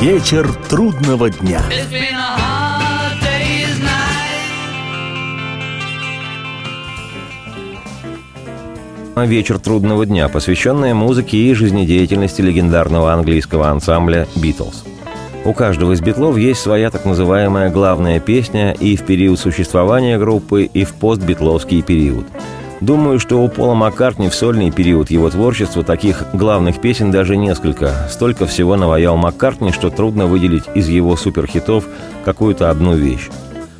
Вечер трудного дня. Вечер трудного дня, посвященная музыке и жизнедеятельности легендарного английского ансамбля «Битлз». У каждого из битлов есть своя так называемая главная песня и в период существования группы, и в постбитловский период. Думаю, что у Пола Маккартни в сольный период его творчества таких главных песен даже несколько. Столько всего наваял Маккартни, что трудно выделить из его суперхитов какую-то одну вещь.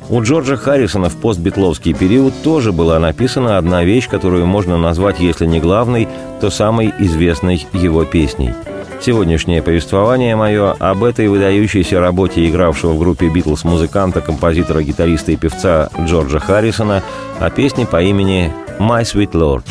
У Джорджа Харрисона в постбитловский период тоже была написана одна вещь, которую можно назвать, если не главной, то самой известной его песней – Сегодняшнее повествование мое об этой выдающейся работе игравшего в группе «Битлз» музыканта, композитора, гитариста и певца Джорджа Харрисона о песне по имени «My Sweet Lord».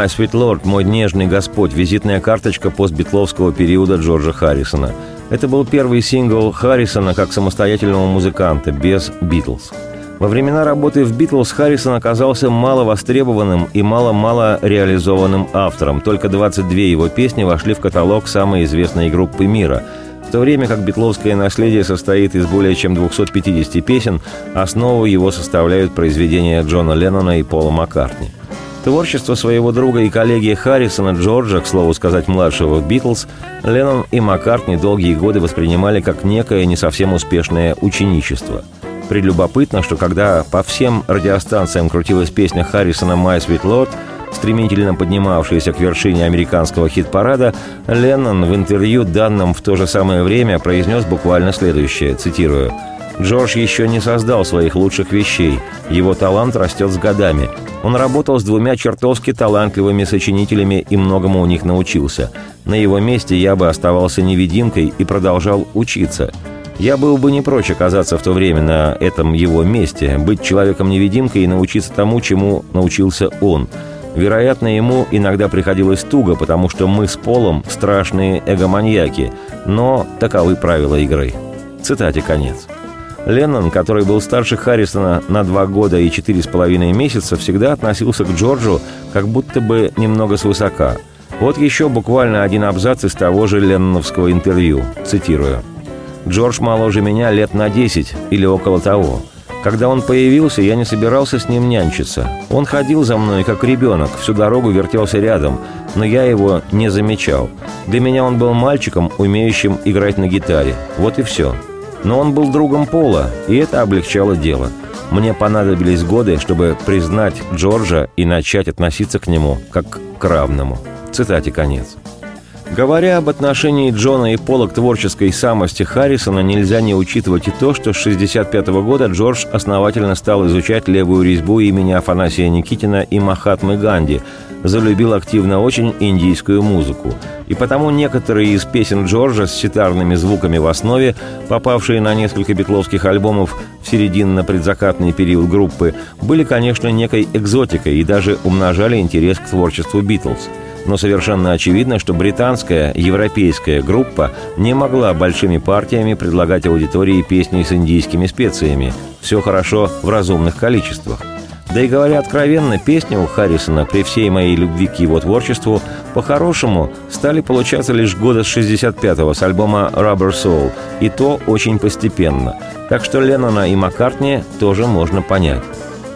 «My Sweet Lord», «Мой нежный Господь», визитная карточка постбитловского периода Джорджа Харрисона. Это был первый сингл Харрисона как самостоятельного музыканта, без «Битлз». Во времена работы в «Битлз» Харрисон оказался мало востребованным и мало-мало реализованным автором. Только 22 его песни вошли в каталог самой известной группы мира. В то время как битловское наследие состоит из более чем 250 песен, основу его составляют произведения Джона Леннона и Пола Маккартни – Творчество своего друга и коллеги Харрисона Джорджа, к слову сказать, младшего «Битлз», Леннон и Маккартни долгие годы воспринимали как некое не совсем успешное ученичество. Прелюбопытно, что когда по всем радиостанциям крутилась песня Харрисона «My Sweet Lord», стремительно поднимавшаяся к вершине американского хит-парада, Леннон в интервью, данном в то же самое время, произнес буквально следующее, цитирую – Джордж еще не создал своих лучших вещей. Его талант растет с годами. Он работал с двумя чертовски талантливыми сочинителями и многому у них научился. На его месте я бы оставался невидимкой и продолжал учиться. Я был бы не прочь оказаться в то время на этом его месте, быть человеком-невидимкой и научиться тому, чему научился он. Вероятно, ему иногда приходилось туго, потому что мы с Полом страшные эгоманьяки, но таковы правила игры. Цитате конец. Леннон, который был старше Харрисона на два года и четыре с половиной месяца, всегда относился к Джорджу как будто бы немного свысока. Вот еще буквально один абзац из того же ленноновского интервью, цитирую. «Джордж моложе меня лет на десять или около того. Когда он появился, я не собирался с ним нянчиться. Он ходил за мной, как ребенок, всю дорогу вертелся рядом, но я его не замечал. Для меня он был мальчиком, умеющим играть на гитаре. Вот и все. Но он был другом Пола, и это облегчало дело. Мне понадобились годы, чтобы признать Джорджа и начать относиться к нему как к равному. Цитате конец. Говоря об отношении Джона и Пола к творческой самости Харрисона, нельзя не учитывать и то, что с 1965 года Джордж основательно стал изучать левую резьбу имени Афанасия Никитина и Махатмы Ганди, залюбил активно очень индийскую музыку. И потому некоторые из песен Джорджа с ситарными звуками в основе, попавшие на несколько битловских альбомов в серединно-предзакатный период группы, были, конечно, некой экзотикой и даже умножали интерес к творчеству Битлз – но совершенно очевидно, что британская, европейская группа не могла большими партиями предлагать аудитории песни с индийскими специями. Все хорошо в разумных количествах. Да и говоря откровенно, песни у Харрисона при всей моей любви к его творчеству по-хорошему стали получаться лишь года с 65-го с альбома «Rubber Soul», и то очень постепенно. Так что Леннона и Маккартни тоже можно понять.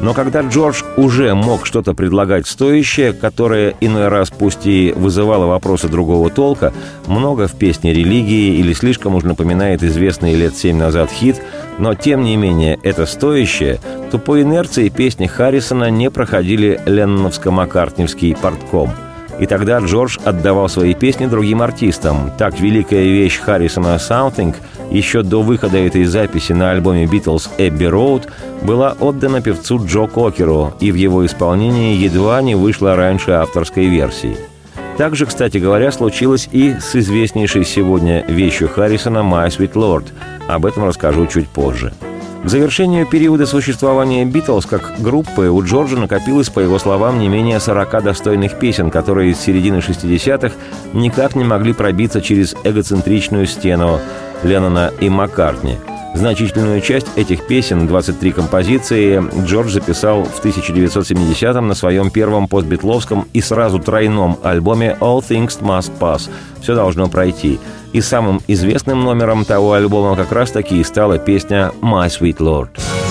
Но когда Джордж уже мог что-то предлагать стоящее, которое иной раз пусть и вызывало вопросы другого толка, много в песне религии или слишком уж напоминает известный лет семь назад хит, но тем не менее это стоящее, то по инерции песни Харрисона не проходили ленноновско-маккартневский портком – и тогда Джордж отдавал свои песни другим артистам. Так великая вещь Харрисона «Something» еще до выхода этой записи на альбоме «Битлз» «Эбби Роуд» была отдана певцу Джо Кокеру, и в его исполнении едва не вышла раньше авторской версии. Также, кстати говоря, случилось и с известнейшей сегодня вещью Харрисона «My Sweet Lord». Об этом расскажу чуть позже. К завершению периода существования «Битлз» как группы у Джорджа накопилось, по его словам, не менее 40 достойных песен, которые с середины 60-х никак не могли пробиться через эгоцентричную стену Леннона и Маккартни. Значительную часть этих песен, 23 композиции, Джордж записал в 1970-м на своем первом постбитловском и сразу тройном альбоме «All Things Must Pass» «Все должно пройти», и самым известным номером того альбома как раз-таки и стала песня «My Sweet Lord».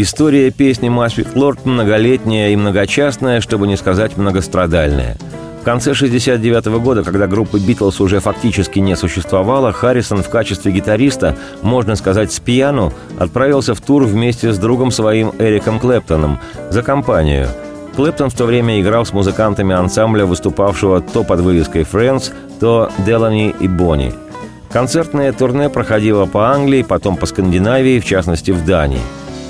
История песни «My Sweet Lord» многолетняя и многочастная, чтобы не сказать многострадальная – конце 1969 года, когда группа «Битлз» уже фактически не существовала, Харрисон в качестве гитариста, можно сказать, с пьяну, отправился в тур вместе с другом своим Эриком Клэптоном за компанию. Клэптон в то время играл с музыкантами ансамбля, выступавшего то под вывеской «Friends», то «Делани» и «Бонни». Концертное турне проходило по Англии, потом по Скандинавии, в частности в Дании.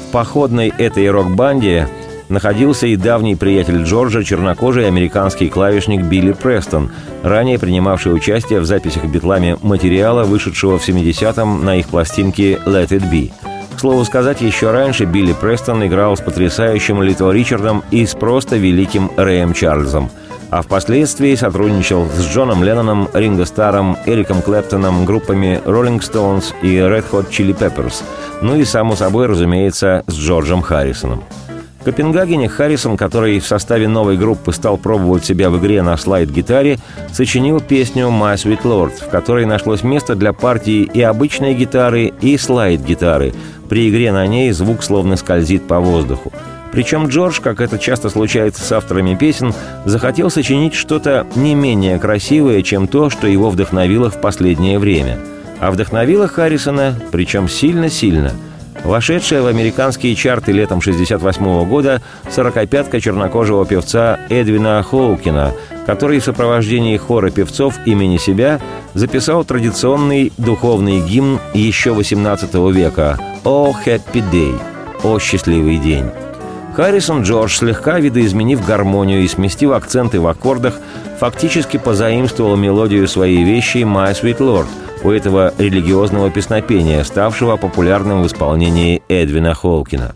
В походной этой рок-банде находился и давний приятель Джорджа, чернокожий американский клавишник Билли Престон, ранее принимавший участие в записях битлами материала, вышедшего в 70-м на их пластинке «Let It Be». К слову сказать, еще раньше Билли Престон играл с потрясающим Лито Ричардом и с просто великим Рэем Чарльзом – а впоследствии сотрудничал с Джоном Ленноном, Ринго Старом, Эриком Клэптоном, группами Rolling Stones и Red Hot Chili Peppers, ну и, само собой, разумеется, с Джорджем Харрисоном. Копенгагене Харрисон, который в составе новой группы стал пробовать себя в игре на слайд-гитаре, сочинил песню «My Sweet Lord», в которой нашлось место для партии и обычной гитары, и слайд-гитары. При игре на ней звук словно скользит по воздуху. Причем Джордж, как это часто случается с авторами песен, захотел сочинить что-то не менее красивое, чем то, что его вдохновило в последнее время. А вдохновило Харрисона, причем сильно-сильно – Вошедшая в американские чарты летом 1968 года сорокопятка чернокожего певца Эдвина Хоукина, который в сопровождении хора певцов имени себя записал традиционный духовный гимн еще XVIII века «О Happy Day» – «О счастливый день». Харрисон Джордж, слегка видоизменив гармонию и сместив акценты в аккордах, фактически позаимствовал мелодию своей вещи «My Sweet Lord», у этого религиозного песнопения, ставшего популярным в исполнении Эдвина Холкина.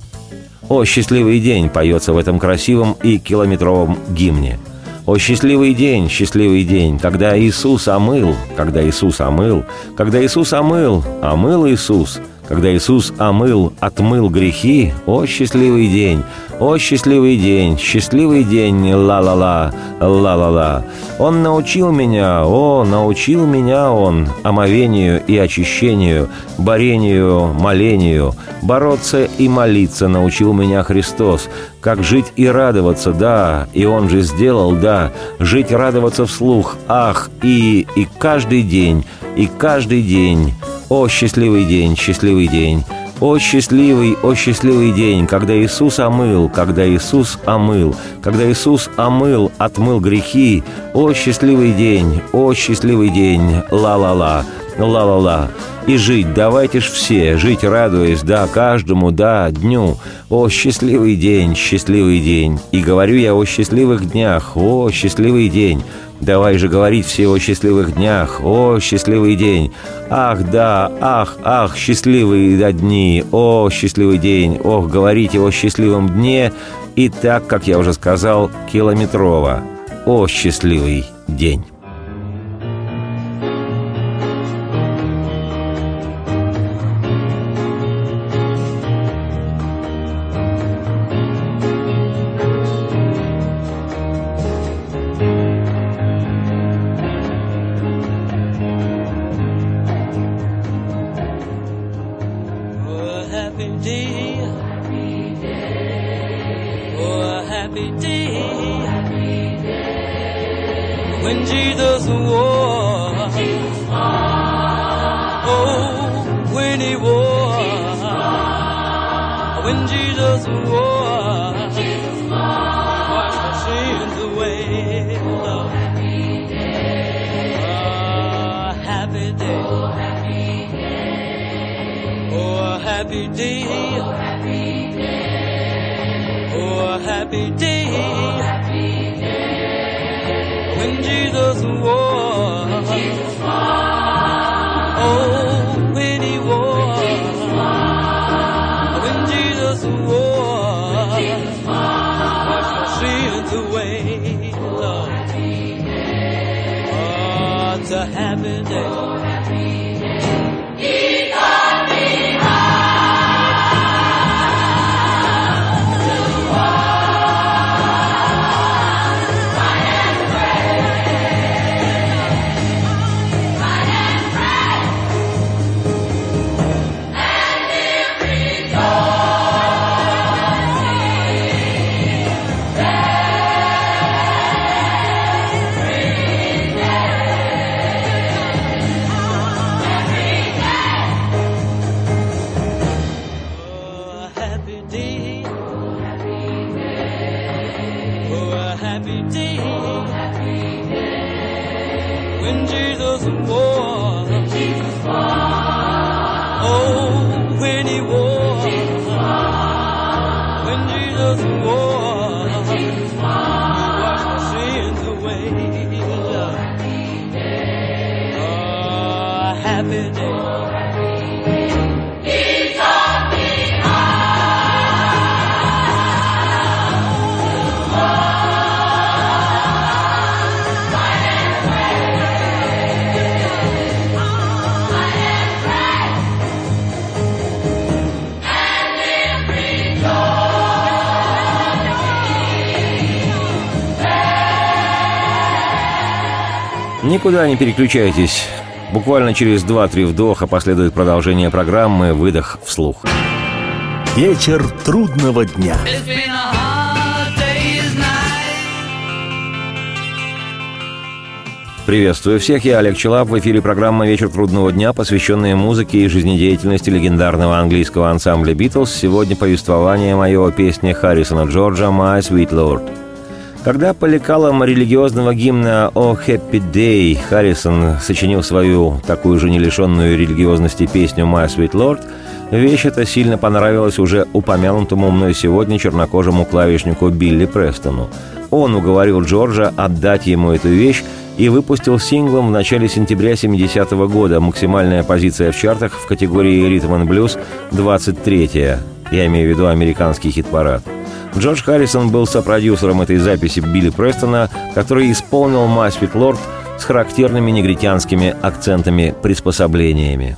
«О, счастливый день» поется в этом красивом и километровом гимне. «О, счастливый день, счастливый день, когда Иисус омыл, когда Иисус омыл, когда Иисус омыл, омыл Иисус, когда Иисус омыл, отмыл грехи, о, счастливый день, о, счастливый день, счастливый день, ла-ла-ла, ла-ла-ла. Он научил меня, о, научил меня он омовению и очищению, борению, молению, бороться и молиться научил меня Христос, как жить и радоваться, да, и Он же сделал, да, жить, радоваться вслух, ах, и, и каждый день, и каждый день, о, счастливый день, счастливый день! О, счастливый, о, счастливый день, когда Иисус омыл, когда Иисус омыл, когда Иисус омыл, отмыл грехи. О, счастливый день, о, счастливый день, ла-ла-ла, ла-ла-ла. И жить, давайте ж все, жить радуясь, да, каждому, да, дню. О, счастливый день, счастливый день. И говорю я о счастливых днях, о, счастливый день. Давай же говорить все о счастливых днях, о, счастливый день. Ах, да, ах, ах, счастливые дни, о, счастливый день, ох, говорите о счастливом дне. И так, как я уже сказал, километрово. О, счастливый день. What a day Oh, happy. Никуда не переключайтесь. Буквально через 2-3 вдоха последует продолжение программы «Выдох вслух». Вечер трудного дня. Приветствую всех, я Олег Челап. В эфире программа «Вечер трудного дня», посвященная музыке и жизнедеятельности легендарного английского ансамбля «Битлз». Сегодня повествование мое о песне Харрисона Джорджа «My Sweet Lord». Когда по лекалам религиозного гимна «О Happy Day» Харрисон сочинил свою такую же не лишенную религиозности песню «My Sweet Lord», вещь эта сильно понравилась уже упомянутому мной сегодня чернокожему клавишнику Билли Престону. Он уговорил Джорджа отдать ему эту вещь, и выпустил синглом в начале сентября 70 -го года. Максимальная позиция в чартах в категории «Ритм и блюз» 23-я. Я имею в виду американский хит-парад. Джордж Харрисон был сопродюсером этой записи Билли Престона, который исполнил «Масфит Лорд» с характерными негритянскими акцентами-приспособлениями.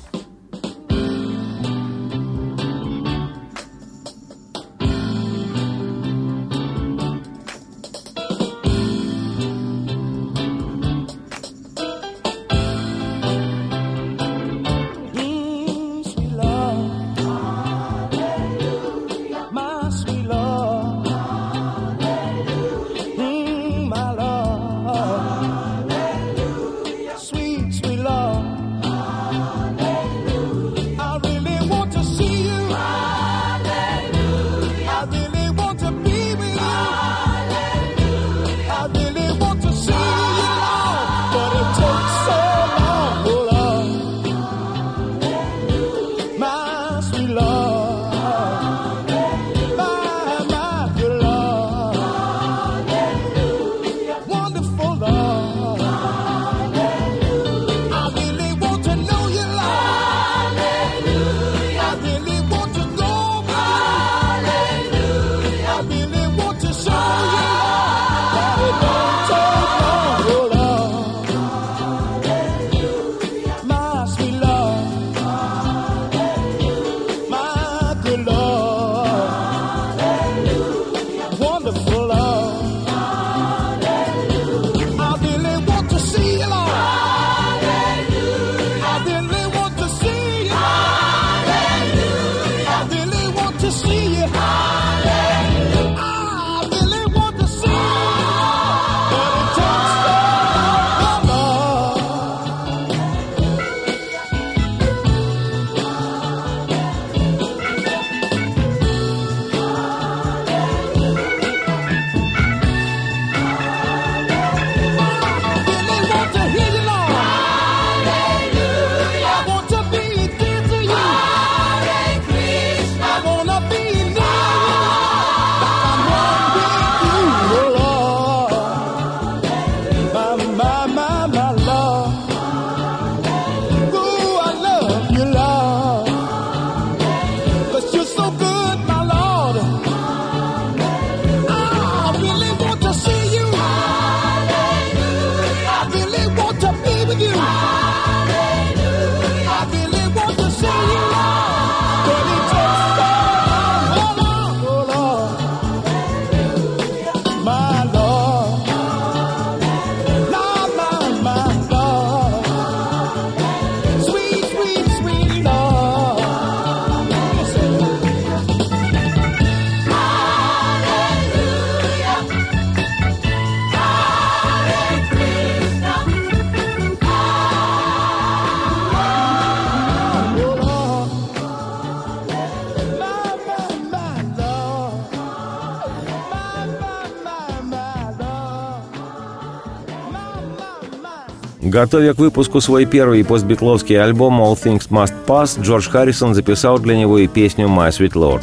Готовя к выпуску свой первый постбитловский альбом «All Things Must Pass», Джордж Харрисон записал для него и песню «My Sweet Lord».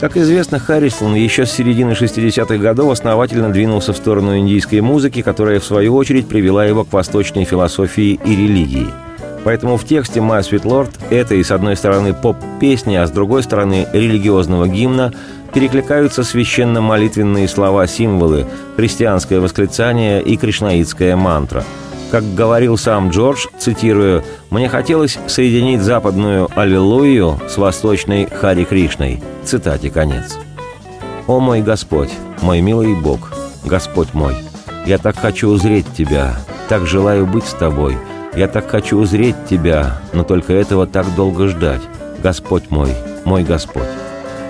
Как известно, Харрисон еще с середины 60-х годов основательно двинулся в сторону индийской музыки, которая, в свою очередь, привела его к восточной философии и религии. Поэтому в тексте «My Sweet Lord» это и, с одной стороны, поп-песни, а с другой стороны, религиозного гимна, перекликаются священно-молитвенные слова-символы, христианское восклицание и кришнаитская мантра – как говорил сам Джордж, цитирую, «Мне хотелось соединить западную «Аллилуйю» с восточной «Хари Кришной». Цитате конец. «О мой Господь, мой милый Бог, Господь мой, я так хочу узреть Тебя, так желаю быть с тобой. Я так хочу узреть тебя, но только этого так долго ждать. Господь мой, мой Господь.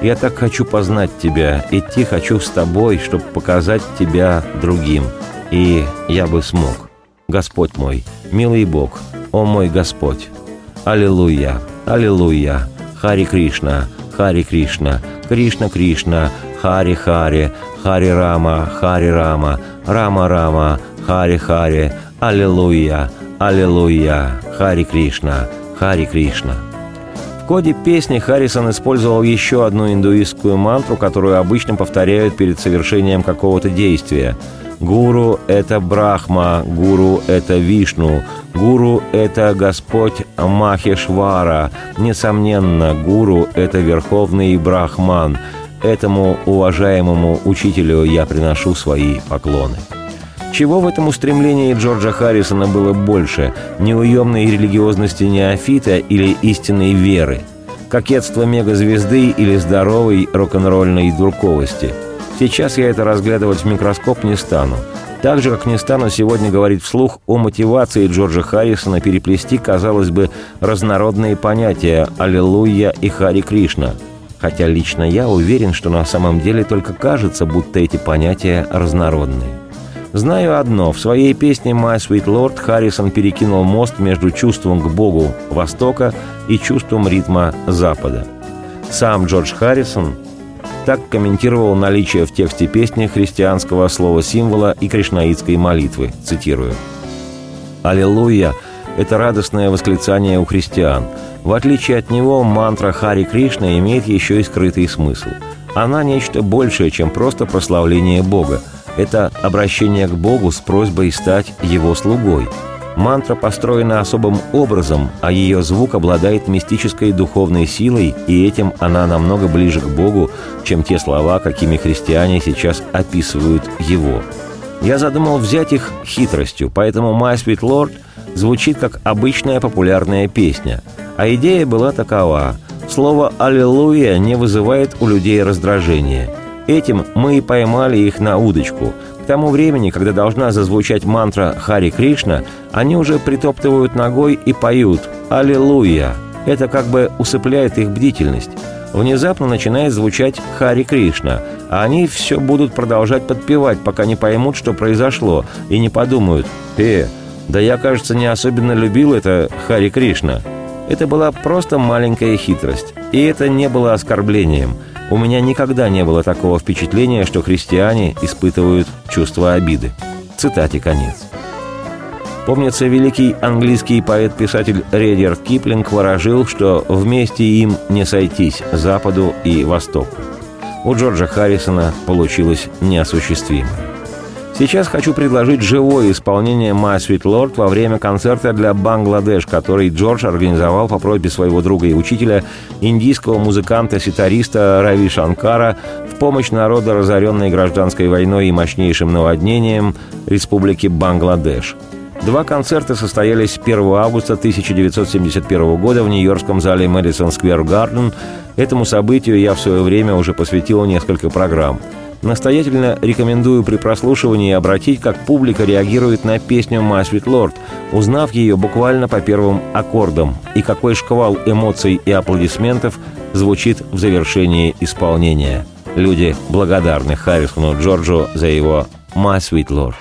Я так хочу познать Тебя, идти хочу с Тобой, чтобы показать Тебя другим. И я бы смог. Господь мой, милый Бог, о мой Господь. Аллилуйя, аллилуйя, Хари Кришна, Хари Кришна, Кришна Кришна, Хари Хари, Хари Рама, Хари Рама, Рама Рама, Хари Хари, Аллилуйя, Аллилуйя, Хари Кришна, Хари Кришна. В коде песни Харрисон использовал еще одну индуистскую мантру, которую обычно повторяют перед совершением какого-то действия. Гуру – это Брахма, Гуру – это Вишну, Гуру – это Господь Махешвара. Несомненно, Гуру – это Верховный Брахман. Этому уважаемому учителю я приношу свои поклоны. Чего в этом устремлении Джорджа Харрисона было больше – неуемной религиозности неофита или истинной веры? Кокетство мегазвезды или здоровой рок-н-ролльной дурковости? Сейчас я это разглядывать в микроскоп не стану. Так же, как не стану сегодня говорить вслух о мотивации Джорджа Харрисона переплести, казалось бы, разнородные понятия «Аллилуйя» и «Хари Кришна». Хотя лично я уверен, что на самом деле только кажется, будто эти понятия разнородные. Знаю одно. В своей песне «My Sweet Lord» Харрисон перекинул мост между чувством к Богу Востока и чувством ритма Запада. Сам Джордж Харрисон так комментировал наличие в тексте песни христианского слова-символа и кришнаитской молитвы, цитирую. «Аллилуйя» — это радостное восклицание у христиан. В отличие от него, мантра Хари Кришна имеет еще и скрытый смысл. Она нечто большее, чем просто прославление Бога — это обращение к Богу с просьбой стать Его слугой. Мантра построена особым образом, а ее звук обладает мистической духовной силой, и этим она намного ближе к Богу, чем те слова, какими христиане сейчас описывают Его. Я задумал взять их хитростью, поэтому «My Sweet Lord» звучит как обычная популярная песня. А идея была такова. Слово «Аллилуйя» не вызывает у людей раздражения – Этим мы и поймали их на удочку. К тому времени, когда должна зазвучать мантра «Хари Кришна», они уже притоптывают ногой и поют «Аллилуйя». Это как бы усыпляет их бдительность. Внезапно начинает звучать «Хари Кришна», а они все будут продолжать подпевать, пока не поймут, что произошло, и не подумают «Э, да я, кажется, не особенно любил это Хари Кришна». Это была просто маленькая хитрость, и это не было оскорблением – у меня никогда не было такого впечатления, что христиане испытывают чувство обиды. Цитате конец. Помнится, великий английский поэт-писатель Редерд Киплинг выражил, что вместе им не сойтись Западу и Востоку. У Джорджа Харрисона получилось неосуществимо. Сейчас хочу предложить живое исполнение «My Sweet Lord» во время концерта для Бангладеш, который Джордж организовал по просьбе своего друга и учителя, индийского музыканта-ситариста Рави Шанкара, в помощь народа, разоренной гражданской войной и мощнейшим наводнением Республики Бангладеш. Два концерта состоялись 1 августа 1971 года в нью-йоркском зале Madison Square Garden. Этому событию я в свое время уже посвятил несколько программ – Настоятельно рекомендую при прослушивании обратить, как публика реагирует на песню «My Sweet Lord», узнав ее буквально по первым аккордам, и какой шквал эмоций и аплодисментов звучит в завершении исполнения. Люди благодарны Харрисону Джорджу за его «My Sweet Lord».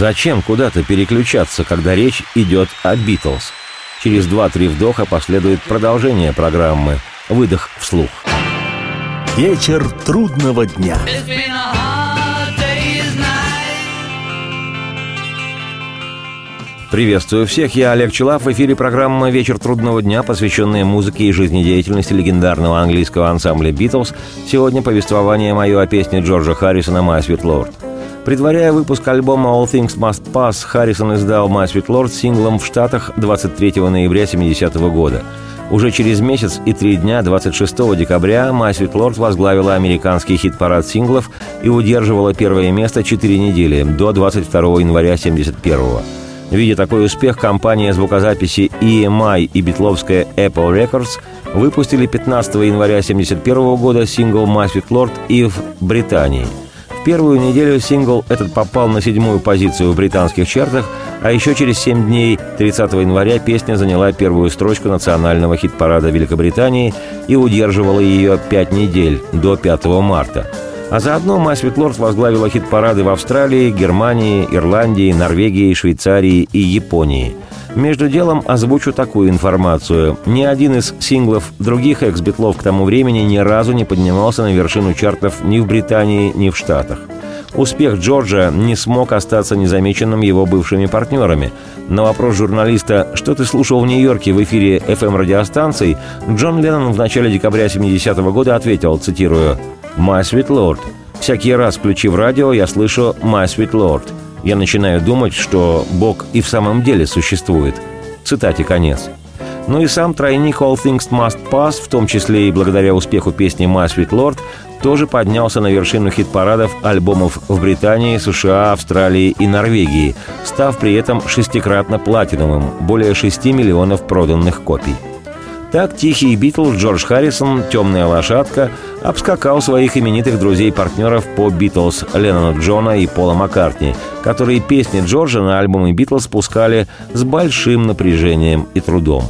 Зачем куда-то переключаться, когда речь идет о Битлз? Через два-три вдоха последует продолжение программы «Выдох вслух». Вечер трудного дня. Приветствую всех, я Олег Челав. В эфире программа «Вечер трудного дня», посвященная музыке и жизнедеятельности легендарного английского ансамбля «Битлз». Сегодня повествование мое о песне Джорджа Харрисона «My Sweet Lord». Предваряя выпуск альбома All Things Must Pass, Харрисон издал My Sweet Lord синглом в Штатах 23 ноября 70 -го года. Уже через месяц и три дня, 26 декабря, My Sweet Lord возглавила американский хит-парад синглов и удерживала первое место 4 недели, до 22 января 71 -го. Видя такой успех, компания звукозаписи EMI и битловская Apple Records выпустили 15 января 1971 года сингл «My Sweet Lord» и в Британии. Первую неделю сингл этот попал на седьмую позицию в британских чартах, а еще через семь дней, 30 января, песня заняла первую строчку национального хит-парада Великобритании и удерживала ее пять недель, до 5 марта – а заодно Sweet Lord возглавила хит-парады в Австралии, Германии, Ирландии, Норвегии, Швейцарии и Японии. Между делом озвучу такую информацию. Ни один из синглов других экс-битлов к тому времени ни разу не поднимался на вершину чартов ни в Британии, ни в Штатах. Успех Джорджа не смог остаться незамеченным его бывшими партнерами. На вопрос журналиста «Что ты слушал в Нью-Йорке в эфире FM-радиостанций?» Джон Леннон в начале декабря 70-го года ответил, цитирую, «My Sweet Lord». Всякий раз, включив радио, я слышу «My Sweet Lord». Я начинаю думать, что Бог и в самом деле существует. Цитате конец. Ну и сам тройник All Things Must Pass, в том числе и благодаря успеху песни My Sweet Lord, тоже поднялся на вершину хит-парадов альбомов в Британии, США, Австралии и Норвегии, став при этом шестикратно платиновым, более 6 миллионов проданных копий. Так тихий Битлз Джордж Харрисон, темная лошадка, обскакал своих именитых друзей-партнеров по Битлз Леннона Джона и Пола Маккартни, которые песни Джорджа на альбомы Битлз спускали с большим напряжением и трудом.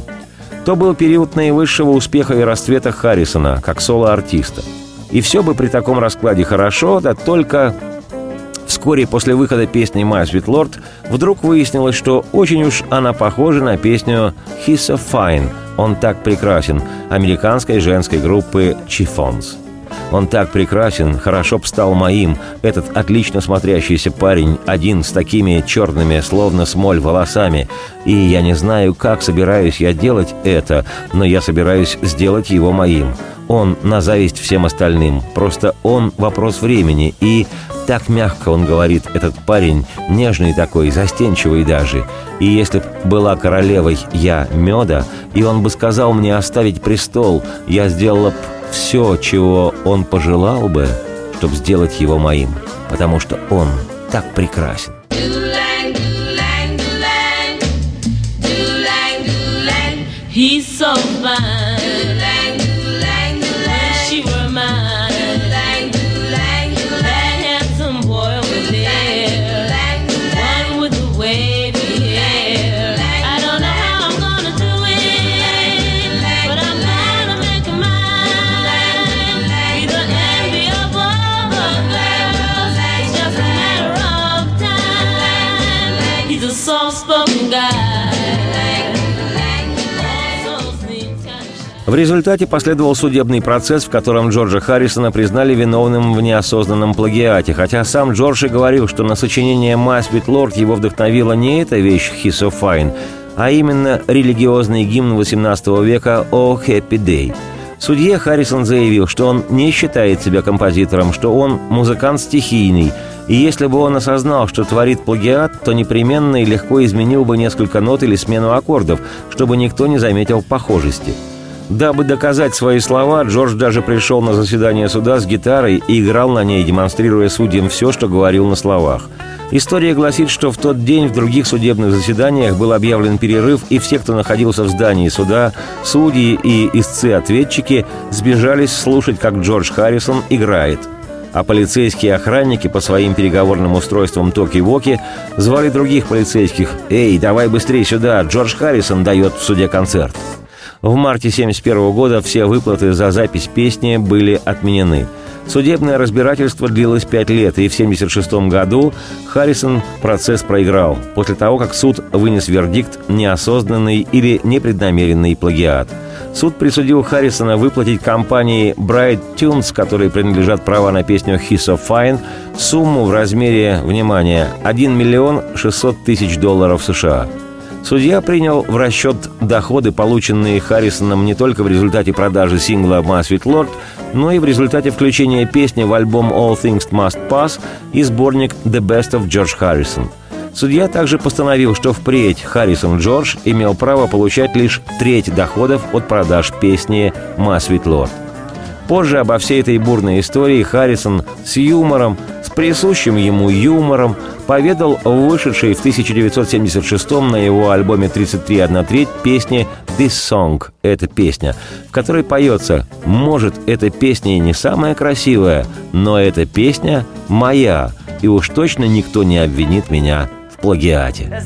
То был период наивысшего успеха и расцвета Харрисона, как соло-артиста. И все бы при таком раскладе хорошо, да только Вскоре после выхода песни «My Sweet Lord» вдруг выяснилось, что очень уж она похожа на песню «He's so fine» «Он так прекрасен» американской женской группы «Chiffons». Он так прекрасен, хорошо б стал моим, этот отлично смотрящийся парень, один с такими черными, словно смоль, волосами. И я не знаю, как собираюсь я делать это, но я собираюсь сделать его моим. Он на зависть всем остальным, просто он вопрос времени, и так мягко он говорит, этот парень, нежный такой, застенчивый даже. И если б была королевой я меда, и он бы сказал мне оставить престол, я сделала б все, чего он пожелал бы, чтобы сделать его моим, потому что он так прекрасен. He's so fine. В результате последовал судебный процесс, в котором Джорджа Харрисона признали виновным в неосознанном плагиате, хотя сам Джордж и говорил, что на сочинение «My Sweet Lord» его вдохновила не эта вещь «He's so fine», а именно религиозный гимн XVIII века «Oh Happy Day». Судье Харрисон заявил, что он не считает себя композитором, что он музыкант стихийный, и если бы он осознал, что творит плагиат, то непременно и легко изменил бы несколько нот или смену аккордов, чтобы никто не заметил похожести – Дабы доказать свои слова, Джордж даже пришел на заседание суда с гитарой и играл на ней, демонстрируя судьям все, что говорил на словах. История гласит, что в тот день в других судебных заседаниях был объявлен перерыв, и все, кто находился в здании суда, судьи и истцы-ответчики, сбежались слушать, как Джордж Харрисон играет. А полицейские охранники по своим переговорным устройствам Токи-Воки звали других полицейских «Эй, давай быстрее сюда, Джордж Харрисон дает в суде концерт». В марте 1971 года все выплаты за запись песни были отменены. Судебное разбирательство длилось пять лет, и в 1976 году Харрисон процесс проиграл, после того, как суд вынес вердикт «неосознанный или непреднамеренный плагиат». Суд присудил Харрисона выплатить компании Bright Tunes, которой принадлежат права на песню «He's so Fine», сумму в размере, внимание, 1 миллион 600 тысяч долларов США – Судья принял в расчет доходы, полученные Харрисоном не только в результате продажи сингла «My Sweet Lord», но и в результате включения песни в альбом «All Things Must Pass» и сборник «The Best of George Harrison». Судья также постановил, что впредь Харрисон Джордж имел право получать лишь треть доходов от продаж песни «My Sweet Lord». Позже обо всей этой бурной истории Харрисон с юмором, присущим ему юмором, поведал вышедшей в 1976 на его альбоме «33 треть» песне «This Song» — «Эта песня», в которой поется «Может, эта песня и не самая красивая, но эта песня моя, и уж точно никто не обвинит меня в плагиате».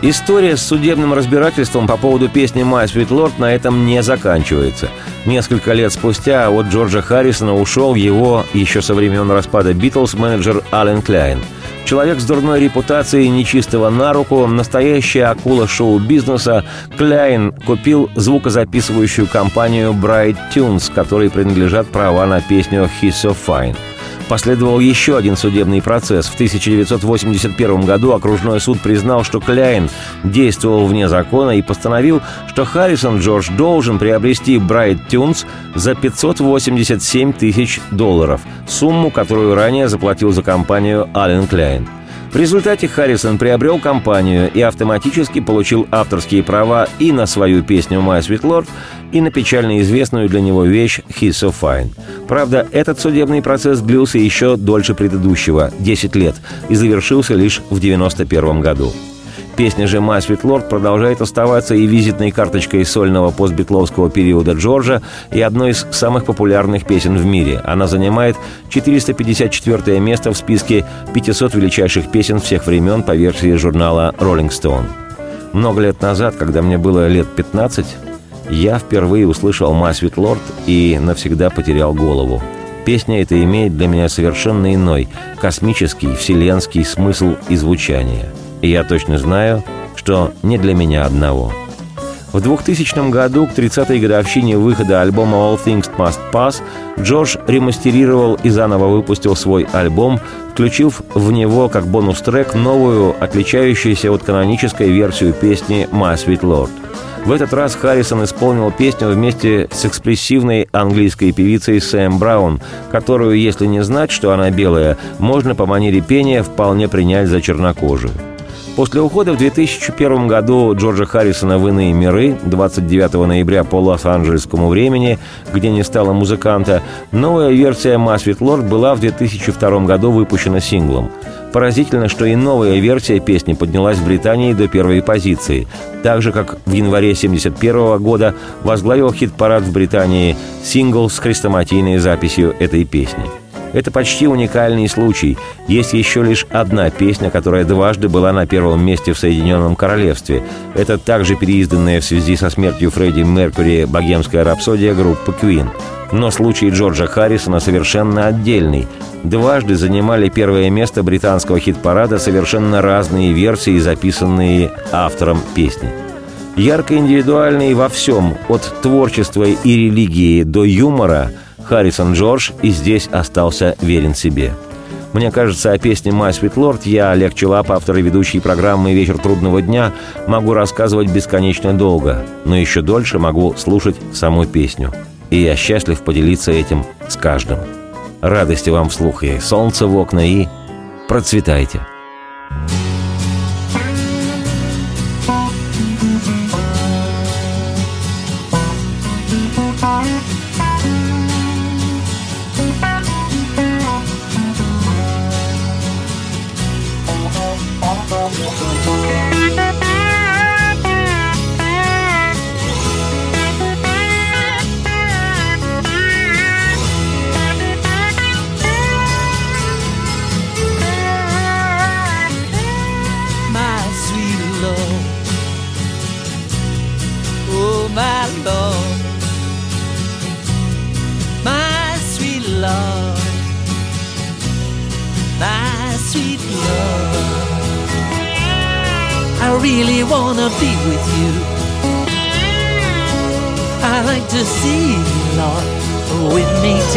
История с судебным разбирательством по поводу песни «My Sweet Lord» на этом не заканчивается. Несколько лет спустя от Джорджа Харрисона ушел его, еще со времен распада «Битлз», менеджер Ален Кляйн. Человек с дурной репутацией, нечистого на руку, настоящая акула шоу-бизнеса, Кляйн купил звукозаписывающую компанию Bright Tunes, которой принадлежат права на песню «He's So Fine». Последовал еще один судебный процесс. В 1981 году окружной суд признал, что Кляйн действовал вне закона и постановил, что Харрисон Джордж должен приобрести Bright Tunes за 587 тысяч долларов, сумму, которую ранее заплатил за компанию Аллен Кляйн. В результате Харрисон приобрел компанию и автоматически получил авторские права и на свою песню «My Sweet Lord», и на печально известную для него вещь «He's so fine». Правда, этот судебный процесс длился еще дольше предыдущего – 10 лет, и завершился лишь в 1991 году. Песня же «My Sweet Lord» продолжает оставаться и визитной карточкой сольного постбитловского периода Джорджа и одной из самых популярных песен в мире. Она занимает 454 место в списке 500 величайших песен всех времен по версии журнала Rolling Stone. Много лет назад, когда мне было лет 15, я впервые услышал «My Sweet Lord» и навсегда потерял голову. Песня эта имеет для меня совершенно иной, космический, вселенский смысл и звучание – и я точно знаю, что не для меня одного. В 2000 году, к 30-й годовщине выхода альбома «All Things Must Pass», Джордж ремастерировал и заново выпустил свой альбом, включив в него как бонус-трек новую, отличающуюся от канонической версию песни «My Sweet Lord». В этот раз Харрисон исполнил песню вместе с экспрессивной английской певицей Сэм Браун, которую, если не знать, что она белая, можно по манере пения вполне принять за чернокожую. После ухода в 2001 году Джорджа Харрисона в иные миры 29 ноября по лос-анджелесскому времени, где не стало музыканта, новая версия «Масвит Лорд» была в 2002 году выпущена синглом. Поразительно, что и новая версия песни поднялась в Британии до первой позиции, так же, как в январе 1971 года возглавил хит-парад в Британии сингл с хрестоматийной записью этой песни – это почти уникальный случай. Есть еще лишь одна песня, которая дважды была на первом месте в Соединенном Королевстве. Это также переизданная в связи со смертью Фредди Меркьюри «Богемская рапсодия» группы Queen. Но случай Джорджа Харрисона совершенно отдельный. Дважды занимали первое место британского хит-парада совершенно разные версии, записанные автором песни. Ярко индивидуальный во всем, от творчества и религии до юмора – Харрисон Джордж и здесь остался верен себе. Мне кажется, о песне «My Sweet Lord» я, Олег Челап, автор и ведущий программы «Вечер трудного дня», могу рассказывать бесконечно долго, но еще дольше могу слушать саму песню. И я счастлив поделиться этим с каждым. Радости вам вслух и солнце в окна и процветайте!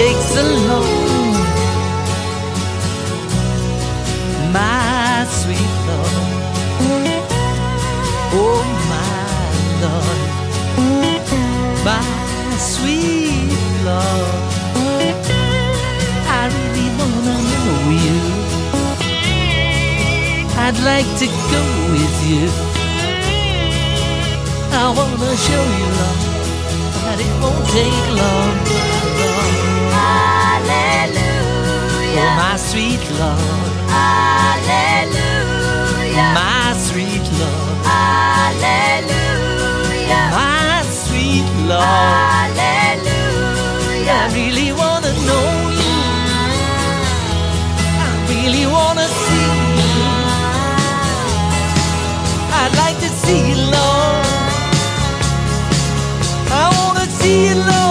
With me take so long. My sweet love, oh my love, my sweet love. I really wanna know you. I'd like to go with you. I wanna show you love, that it won't take long. Oh, Hallelujah. Oh, my sweet love, Hallelujah. my sweet love, Hallelujah. my sweet love. Hallelujah. I really wanna know you. I really wanna see you. I'd like to see you, Lord. I wanna see you, Lord.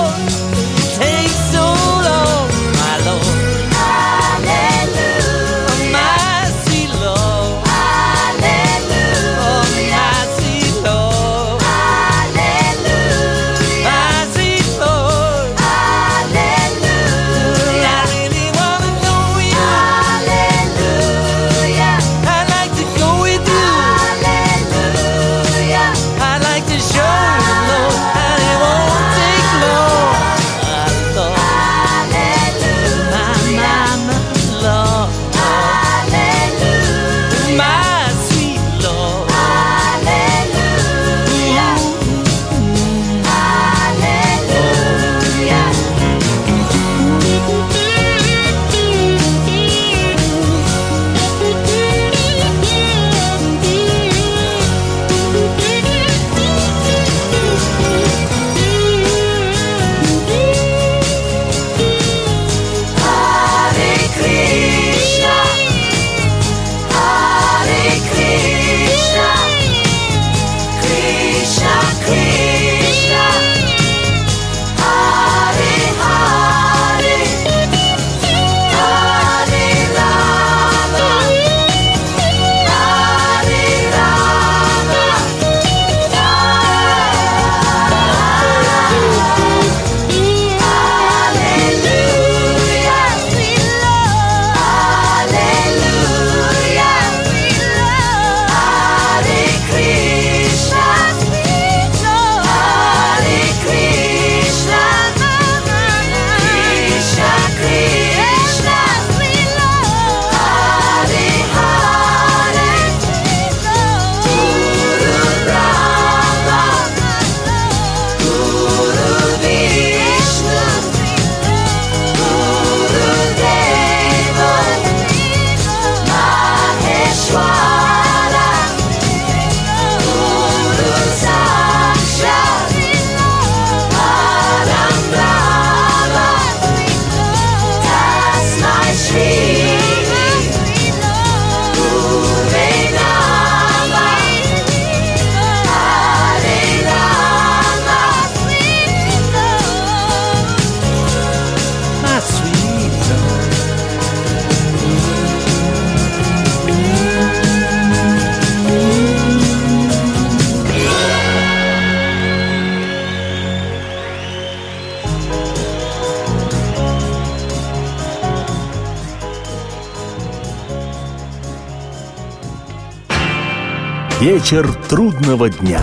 Вечер трудного дня.